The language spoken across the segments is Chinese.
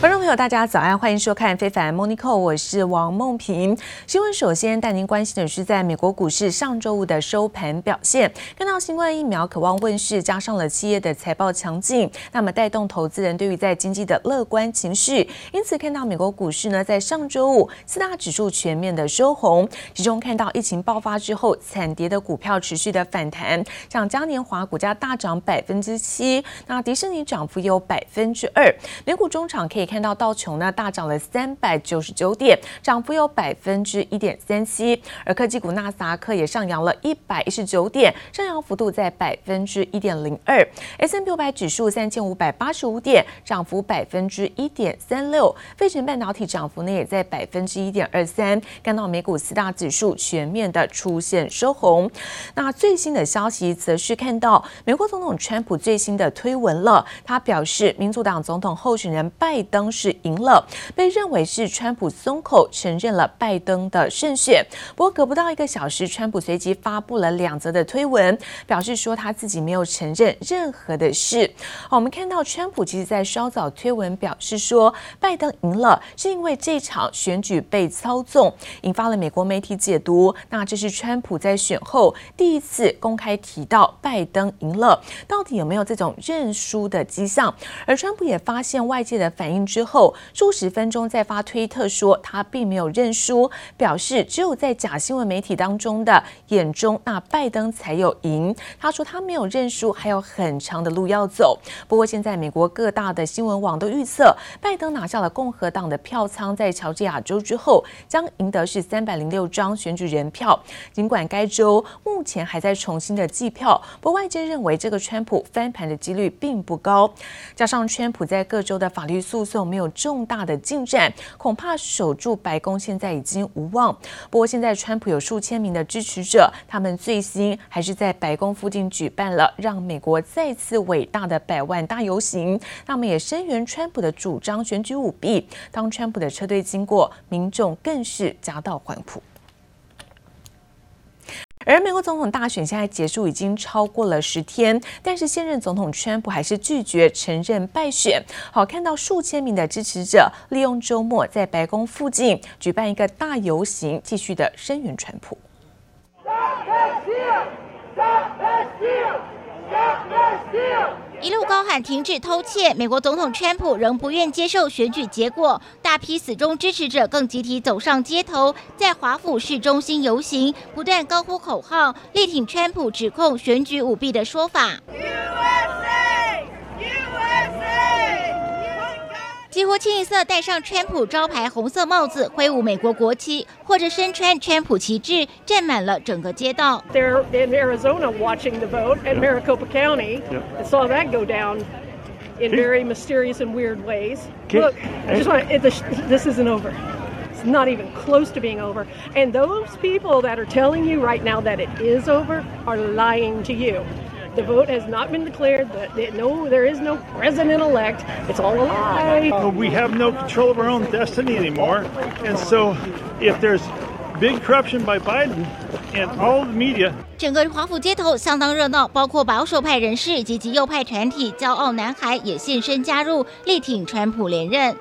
观众朋友，大家早安，欢迎收看《非凡 Monico》，我是王梦萍。新闻首先带您关心的是，在美国股市上周五的收盘表现，看到新冠疫苗渴望问世，加上了企业的财报强劲，那么带动投资人对于在经济的乐观情绪，因此看到美国股市呢，在上周五四大指数全面的收红，其中看到疫情爆发之后惨跌的股票持续的反弹，像嘉年华股价大涨百分之七，那迪士尼涨幅有百分之二，美股中场可以。看到道琼呢大涨了三百九十九点，涨幅有百分之一点三七，而科技股纳斯达克也上扬了一百一十九点，上扬幅度在百分之一点零二。S&P 五百指数三千五百八十五点，涨幅百分之一点三六。费城半导体涨幅呢也在百分之一点二三。看到美股四大指数全面的出现收红。那最新的消息则是看到美国总统川普最新的推文了，他表示民主党总统候选人拜登。当时赢了，被认为是川普松口承认了拜登的胜选。不过隔不到一个小时，川普随即发布了两则的推文，表示说他自己没有承认任何的事。好，我们看到川普其实在稍早推文表示说，拜登赢了是因为这场选举被操纵，引发了美国媒体解读。那这是川普在选后第一次公开提到拜登赢了，到底有没有这种认输的迹象？而川普也发现外界的反应。之后数十分钟再发推特说他并没有认输，表示只有在假新闻媒体当中的眼中，那拜登才有赢。他说他没有认输，还有很长的路要走。不过现在美国各大的新闻网都预测，拜登拿下了共和党的票仓，在乔治亚州之后将赢得是三百零六张选举人票。尽管该州目前还在重新的计票，不过外界认为这个川普翻盘的几率并不高。加上川普在各州的法律诉讼。有没有重大的进展，恐怕守住白宫现在已经无望。不过现在川普有数千名的支持者，他们最新还是在白宫附近举办了让美国再次伟大的百万大游行。那么也声援川普的主张，选举舞弊。当川普的车队经过，民众更是夹道欢呼。而美国总统大选现在结束已经超过了十天，但是现任总统川普还是拒绝承认败选。好，看到数千名的支持者利用周末在白宫附近举办一个大游行，继续的声援川普。一路高喊停止偷窃，美国总统川普仍不愿接受选举结果，大批死忠支持者更集体走上街头，在华府市中心游行，不断高呼口号，力挺川普指控选举舞弊的说法。几乎清一色戴上川普招牌红色帽子，挥舞美国国旗，或者身穿川普旗帜，站满了整个街道。They're in Arizona watching the vote at Maricopa County. I saw that go down in very mysterious and weird ways. Look, I just want to, this isn't over. It's not even close to being over. And those people that are telling you right now that it is over are lying to you. The vote has not been declared. That no, there is no president-elect. It's all a lie. We have no control of our own destiny anymore. And so, if there's big corruption by Biden and all the media，整个华府街头相当热闹，包括保守派人士以及极右派团体“骄傲男孩”也现身加入，力挺川普连任。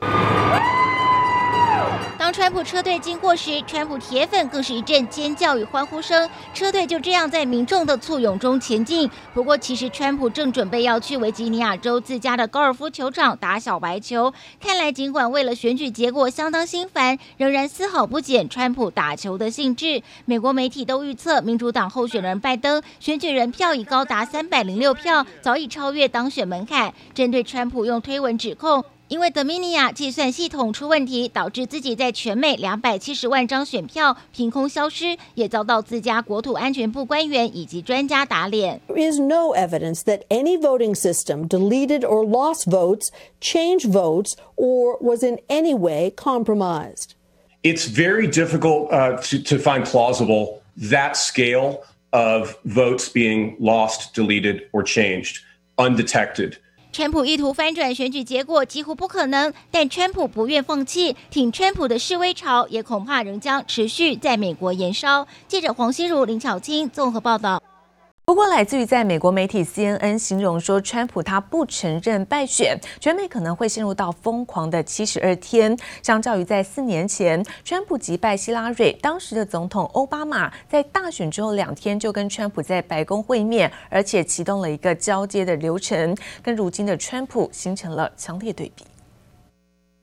当川普车队经过时，川普铁粉更是一阵尖叫与欢呼声。车队就这样在民众的簇拥中前进。不过，其实川普正准备要去维吉尼亚州自家的高尔夫球场打小白球。看来，尽管为了选举结果相当心烦，仍然丝毫不减川普打球的兴致。美国媒体都预测，民主党候选人拜登选举人票已高达三百零六票，早已超越当选门槛。针对川普用推文指控。因为德米尼亚计算系统出问题，导致自己在全美两百七十万张选票凭空消失，也遭到自家国土安全部官员以及专家打脸。There is no evidence that any voting system deleted or lost votes, changed votes, or was in any way compromised. It's very difficult uh, to, to find plausible that scale of votes being lost, deleted, or changed undetected. 川普意图翻转选举结果几乎不可能，但川普不愿放弃，挺川普的示威潮也恐怕仍将持续在美国延烧。记者黄心如、林巧清综合报道。不过，来自于在美国媒体 CNN 形容说，川普他不承认败选，全美可能会陷入到疯狂的七十二天。相较于在四年前，川普击败希拉蕊，当时的总统奥巴马在大选之后两天就跟川普在白宫会面，而且启动了一个交接的流程，跟如今的川普形成了强烈对比。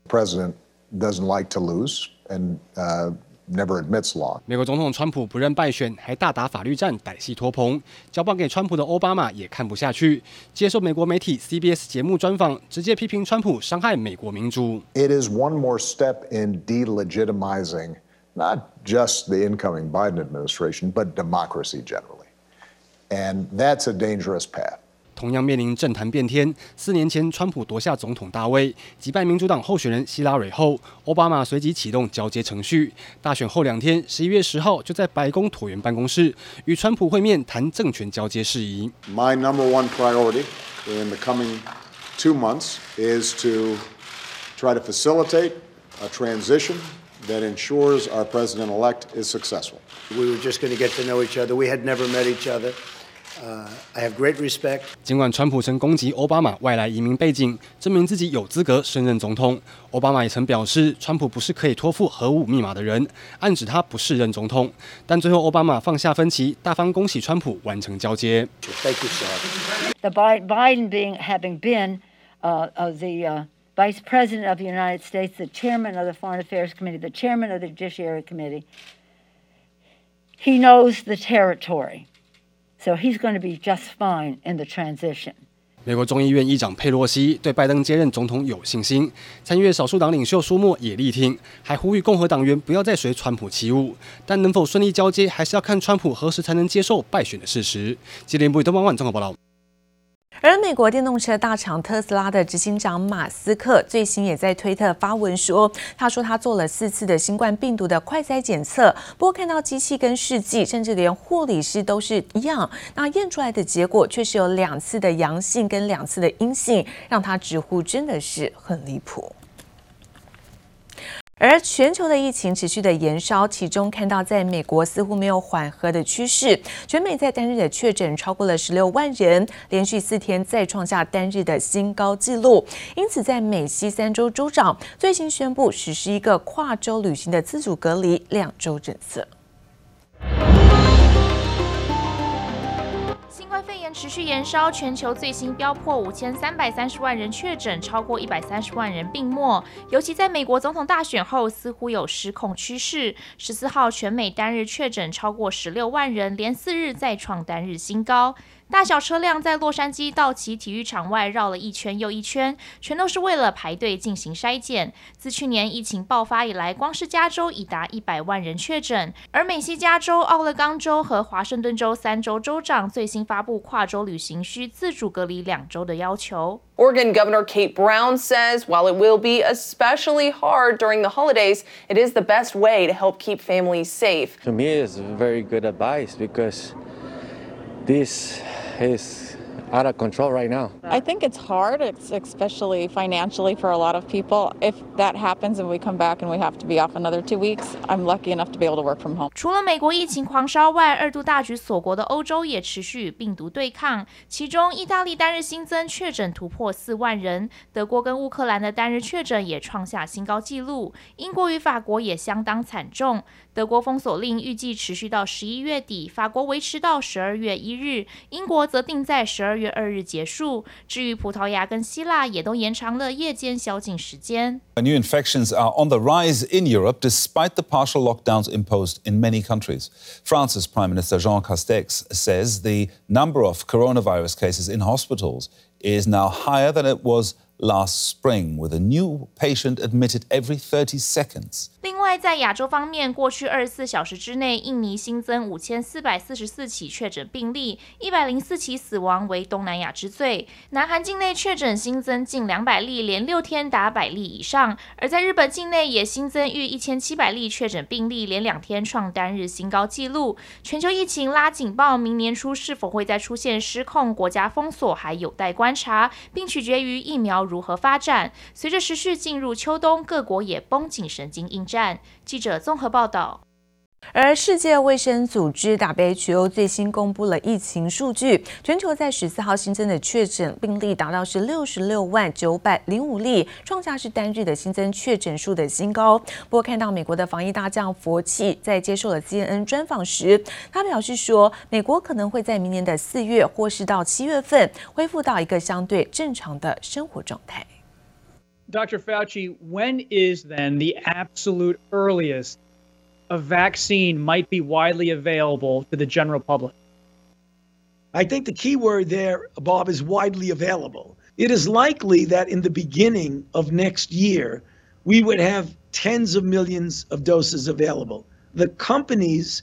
President doesn't like to lose and, uh Never admits law. 美国总统川普不认败选，还大打法律战，歹戏拖棚。交棒给川普的奥巴马也看不下去，接受美国媒体 CBS 节目专访，直接批评川普伤害美国民主。It is one more step in delegitimizing not just the incoming Biden administration, but democracy generally. And that's a dangerous path. 同样面临政坛变天。四年前，川普夺下总统大位，击败民主党候选人希拉蕊后，奥巴马随即启动交接程序。大选后两天，十一月十号就在白宫椭圆办公室与川普会面，谈政权交接事宜。My number one priority in the coming two months is to try to facilitate a transition that ensures our president-elect is successful. We were just going to get to know each other. We had never met each other. Uh, I have great respect. 尽管川普曾攻击奥巴马外来移民背景，证明自己有资格胜任总统，奥巴马也曾表示，川普不是可以托付核武密码的人，暗指他不适任总统。但最后，奥巴马放下分歧，大方恭喜川普完成交接。Thank you, sir. The Biden being having been uh, the uh, Vice President of the United States, the Chairman of the Foreign Affairs Committee, the Chairman of the Judiciary Committee, he knows the territory. So he's going to be just fine in the transition. 美国众议院议长佩洛西对拜登接任总统有信心，参议院少数党领袖舒默也力挺，还呼吁共和党员不要再随川普起舞。但能否顺利交接，还是要看川普何时才能接受败选的事实。吉林部东方万综合报道。而美国电动车大厂特斯拉的执行长马斯克最新也在推特发文说，他说他做了四次的新冠病毒的快筛检测，不过看到机器跟试剂，甚至连护理师都是一样，那验出来的结果却是有两次的阳性跟两次的阴性，让他直呼真的是很离谱。而全球的疫情持续的延烧，其中看到在美国似乎没有缓和的趋势，全美在单日的确诊超过了十六万人，连续四天再创下单日的新高纪录。因此，在美西三州州长最新宣布实施一个跨州旅行的自主隔离两周政策。持续延烧，全球最新飙破五千三百三十万人确诊，超过一百三十万人病末。尤其在美国总统大选后，似乎有失控趋势。十四号全美单日确诊超过十六万人，连四日再创单日新高。大小车辆在洛杉矶道奇体育场外绕了一圈又一圈，全都是为了排队进行筛检。自去年疫情爆发以来，光是加州已达一百万人确诊。而美西加州、奥勒冈州和华盛顿州三州州长最新发布跨州旅行需自主隔离两周的要求。Oregon Governor Kate Brown says while it will be especially hard during the holidays, it is the best way to help keep families safe. To me, it's very good advice because this is out of control right now. I think it's hard, it's especially financially for a lot of people. If that happens and we come back and we have to be off another two weeks, I'm lucky enough to be able to work from home. 除了美国疫情狂烧外，二度大举锁国的欧洲也持续与病毒对抗。其中，意大利单日新增确诊突破四万人，德国跟乌克兰的单日确诊也创下新高纪录，英国与法国也相当惨重。德国封锁令预计持续到十一月底，法国维持到十二月一日，英国则定在十二 月二日结束。至于葡萄牙跟希腊，也都延长了夜间宵禁时间。New infections are on the rise in Europe, despite the partial lockdowns imposed in many countries. France's Prime Minister Jean Castex says the number of coronavirus cases in hospitals is now higher than it was last spring, with a new patient admitted every 30 seconds. 另外，在亚洲方面，过去二十四小时之内，印尼新增五千四百四十四起确诊病例，一百零四起死亡，为东南亚之最。南韩境内确诊新增近两百例，连六天达百例以上。而在日本境内也新增逾一千七百例确诊病例，连两天创单日新高纪录。全球疫情拉警报，明年初是否会再出现失控，国家封锁还有待观察，并取决于疫苗如何发展。随着时序进入秋冬，各国也绷紧神经应战。记者综合报道。而世界卫生组织 WHO 最新公布了疫情数据，全球在十四号新增的确诊病例达到是六十六万九百零五例，创下是单日的新增确诊数的新高。不过，看到美国的防疫大将佛奇在接受了 CNN 专访时，他表示说，美国可能会在明年的四月或是到七月份恢复到一个相对正常的生活状态。Dr. Fauci, when is then the absolute earliest a vaccine might be widely available to the general public? I think the key word there, Bob, is widely available. It is likely that in the beginning of next year, we would have tens of millions of doses available. The companies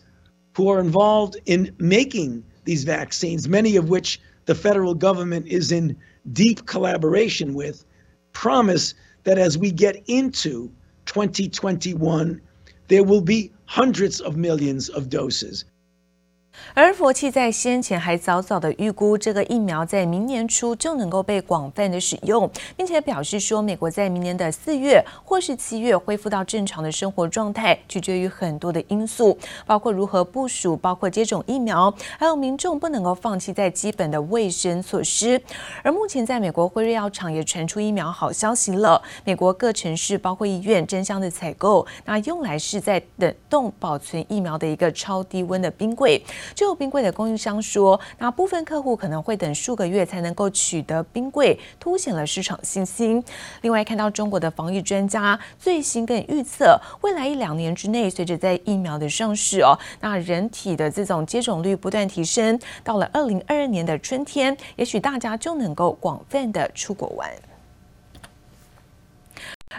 who are involved in making these vaccines, many of which the federal government is in deep collaboration with, promise that as we get into 2021, there will be hundreds of millions of doses. 而佛奇在先前还早早的预估，这个疫苗在明年初就能够被广泛的使用，并且表示说，美国在明年的四月或是七月恢复到正常的生活状态，取决于很多的因素，包括如何部署，包括接种疫苗，还有民众不能够放弃在基本的卫生措施。而目前在美国辉瑞药厂也传出疫苗好消息了，美国各城市包括医院争相的采购，那用来是在冷冻保存疫苗的一个超低温的冰柜。就有冰柜的供应商说，那部分客户可能会等数个月才能够取得冰柜，凸显了市场信心。另外，看到中国的防疫专家最新更预测，未来一两年之内，随着在疫苗的上市哦，那人体的这种接种率不断提升，到了二零二二年的春天，也许大家就能够广泛的出国玩。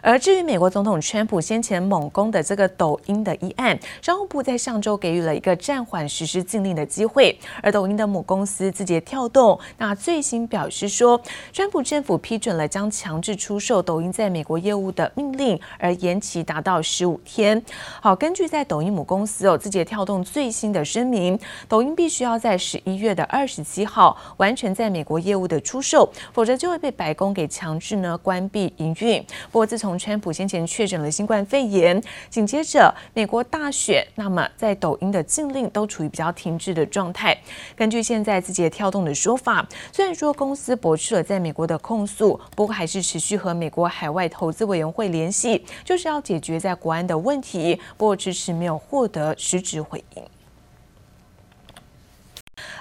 而至于美国总统川普先前猛攻的这个抖音的一案，商务部在上周给予了一个暂缓实施禁令的机会。而抖音的母公司字节跳动，那最新表示说，川普政府批准了将强制出售抖音在美国业务的命令，而延期达到十五天。好，根据在抖音母公司哦字节跳动最新的声明，抖音必须要在十一月的二十七号完成在美国业务的出售，否则就会被白宫给强制呢关闭营运。不过自从从川普先前确诊了新冠肺炎，紧接着美国大选，那么在抖音的禁令都处于比较停滞的状态。根据现在字节跳动的说法，虽然说公司驳斥了在美国的控诉，不过还是持续和美国海外投资委员会联系，就是要解决在国安的问题，不过迟迟没有获得实质回应。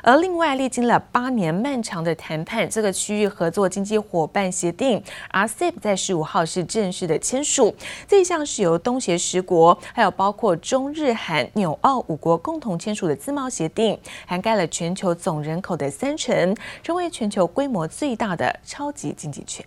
而另外，历经了八年漫长的谈判，这个区域合作经济伙伴协定 （RCEP） 在十五号是正式的签署。这项是由东协十国，还有包括中日韩纽澳五国共同签署的自贸协定，涵盖了全球总人口的三成，成为全球规模最大的超级经济圈。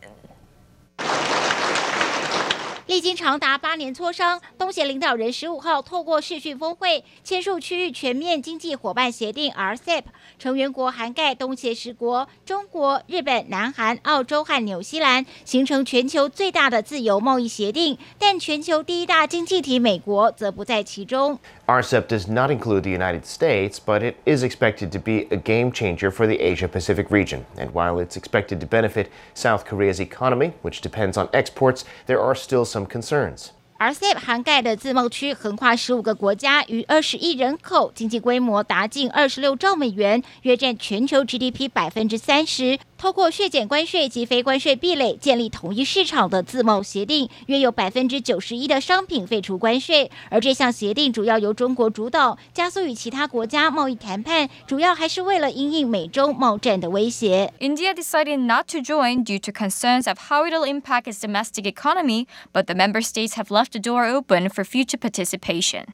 历经长达八年磋商，东协领导人十五号透过视讯峰会签署区域全面经济伙伴协定 （RCEP），成员国涵盖东协十国、中国、日本、南韩、澳洲和纽西兰，形成全球最大的自由贸易协定。但全球第一大经济体美国则不在其中。RCEP does not include the United States, but it is expected to be a game changer for the Asia Pacific region. And while it's expected to benefit South Korea's economy, which depends on exports, there are still some concerns. RCEP 涵盖的自贸区横跨十五个国家，逾二十亿人口，经济规模达近二十六兆美元，约占全球 GDP 百分之三十。透过削减关税及非关税壁垒，建立统一市场的自贸协定，约有百分之九十一的商品废除关税。而这项协定主要由中国主导，加速与其他国家贸易谈判，主要还是为了因应美中贸战的威胁。India decided not to join due to concerns of how it'll impact its domestic economy, but the member states have left the door open for future participation.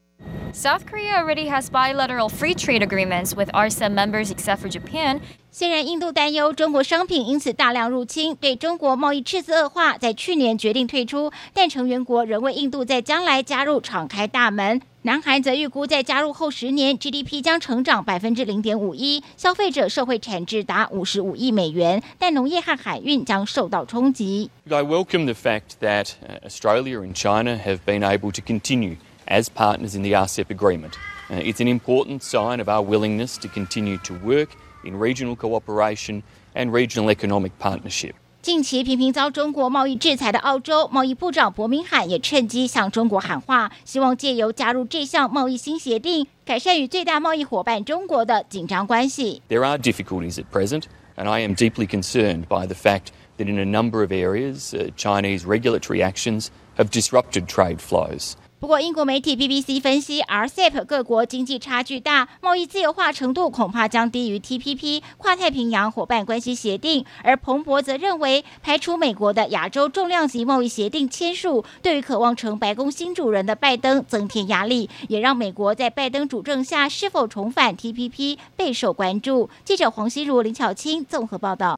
South Korea already has bilateral free trade agreements with RCEP members except for Japan. 虽然印度担忧中国商品因此大量入侵，对中国贸易赤字恶化，在去年决定退出，但成员国仍为印度在将来加入敞开大门。南韩则预估在加入后十年，GDP 将成长百分之零点五一，消费者社会产值达五十五亿美元，但农业和海运将受到冲击。I welcome the fact that Australia and China have been able to continue as partners in the RCEP agreement. It's an important sign of our willingness to continue to work in regional cooperation and regional economic partnership. 近期频频遭中国贸易制裁的澳洲贸易部长伯明翰也趁机向中国喊话，希望借由加入这项贸易新协定，改善与最大贸易伙伴中国的紧张关系。There are difficulties at present, and I am deeply concerned by the fact that in a number of areas, Chinese regulatory actions have disrupted trade flows. 不过，英国媒体 BBC 分析，RCEP 各国经济差距大，贸易自由化程度恐怕将低于 TPP 跨太平洋伙伴关系协定。而彭博则认为，排除美国的亚洲重量级贸易协定签署，对于渴望成白宫新主人的拜登增添压力，也让美国在拜登主政下是否重返 TPP 备受关注。记者黄希如、林巧清综合报道。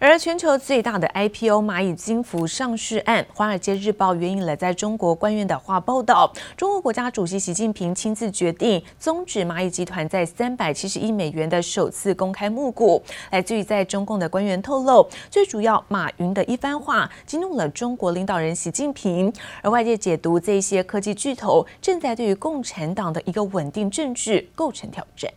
而全球最大的 IPO 蚂蚁金服上市案，《华尔街日报》援引了在中国官员的话报道，中国国家主席习近平亲自决定终止蚂蚁集团在三百七十亿美元的首次公开募股。来自于在中共的官员透露，最主要马云的一番话激怒了中国领导人习近平，而外界解读这些科技巨头正在对于共产党的一个稳定政治构成挑战。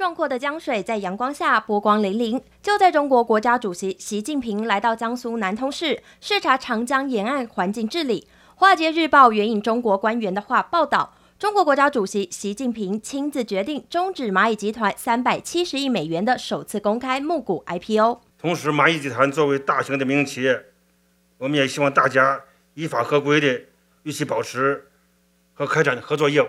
壮阔的江水在阳光下波光粼粼。就在中国国家主席习近平来到江苏南通市视察长江沿岸环境治理，《华尔街日报》援引中国官员的话报道，中国国家主席习近平亲自决定终止蚂蚁集团三百七十亿美元的首次公开募股 IPO。同时，蚂蚁集团作为大型的民营企业，我们也希望大家依法合规的与其保持和开展合作业务。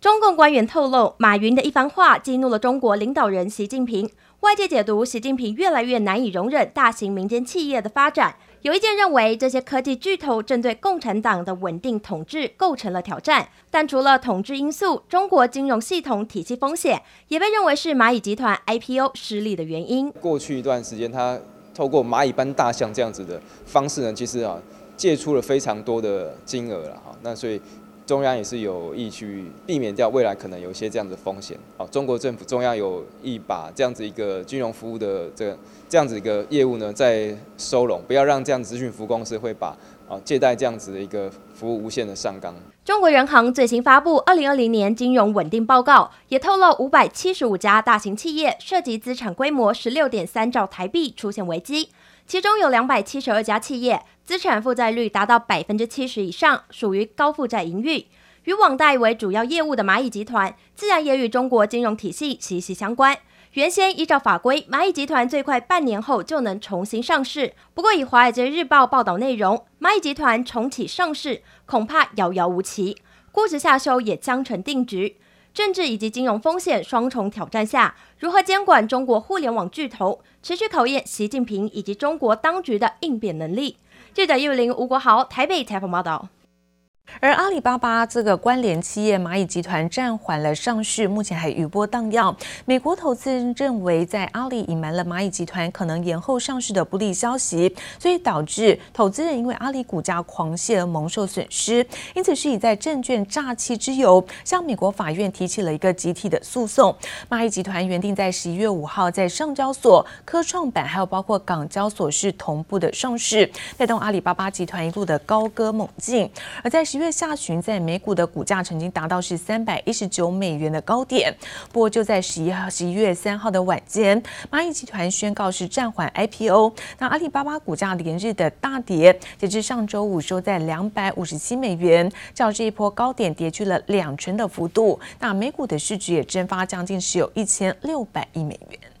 中共官员透露，马云的一番话激怒了中国领导人习近平。外界解读，习近平越来越难以容忍大型民间企业的发展。有意见认为，这些科技巨头正对共产党的稳定统治构成了挑战。但除了统治因素，中国金融系统体系风险也被认为是蚂蚁集团 IPO 失利的原因。过去一段时间，他透过蚂蚁搬大象这样子的方式呢，其实啊，借出了非常多的金额了哈。那所以。中央也是有意去避免掉未来可能有一些这样的风险。好，中国政府中央有意把这样子一个金融服务的这个这样子一个业务呢，再收拢，不要让这样子资讯服务公司会把啊借贷这样子的一个服务无限的上纲。中国人行最新发布二零二零年金融稳定报告，也透露五百七十五家大型企业涉及资产规模十六点三兆台币出现危机。其中有两百七十二家企业资产负债率达到百分之七十以上，属于高负债盈余。与网贷为主要业务的蚂蚁集团，自然也与中国金融体系息息相关。原先依照法规，蚂蚁集团最快半年后就能重新上市。不过，以《华尔街日报》报道内容，蚂蚁集团重启上市恐怕遥遥无期，估值下修也将成定局。政治以及金融风险双重挑战下，如何监管中国互联网巨头，持续考验习近平以及中国当局的应变能力。记者叶玲、吴国豪台北采访报道。而阿里巴巴这个关联企业蚂蚁集团暂缓了上市，目前还余波荡漾。美国投资人认为，在阿里隐瞒了蚂蚁集团可能延后上市的不利消息，所以导致投资人因为阿里股价狂泻而蒙受损失。因此，是以在证券诈欺之由，向美国法院提起了一个集体的诉讼。蚂蚁集团原定在十一月五号在上交所、科创板还有包括港交所是同步的上市，带动阿里巴巴集团一路的高歌猛进。而在十月下旬，在美股的股价曾经达到是三百一十九美元的高点。不过就在十一号、十一月三号的晚间，蚂蚁集团宣告是暂缓 IPO。那阿里巴巴股价连日的大跌，截至上周五收在两百五十七美元，较这一波高点跌去了两成的幅度。那美股的市值也蒸发将近是有一千六百亿美元。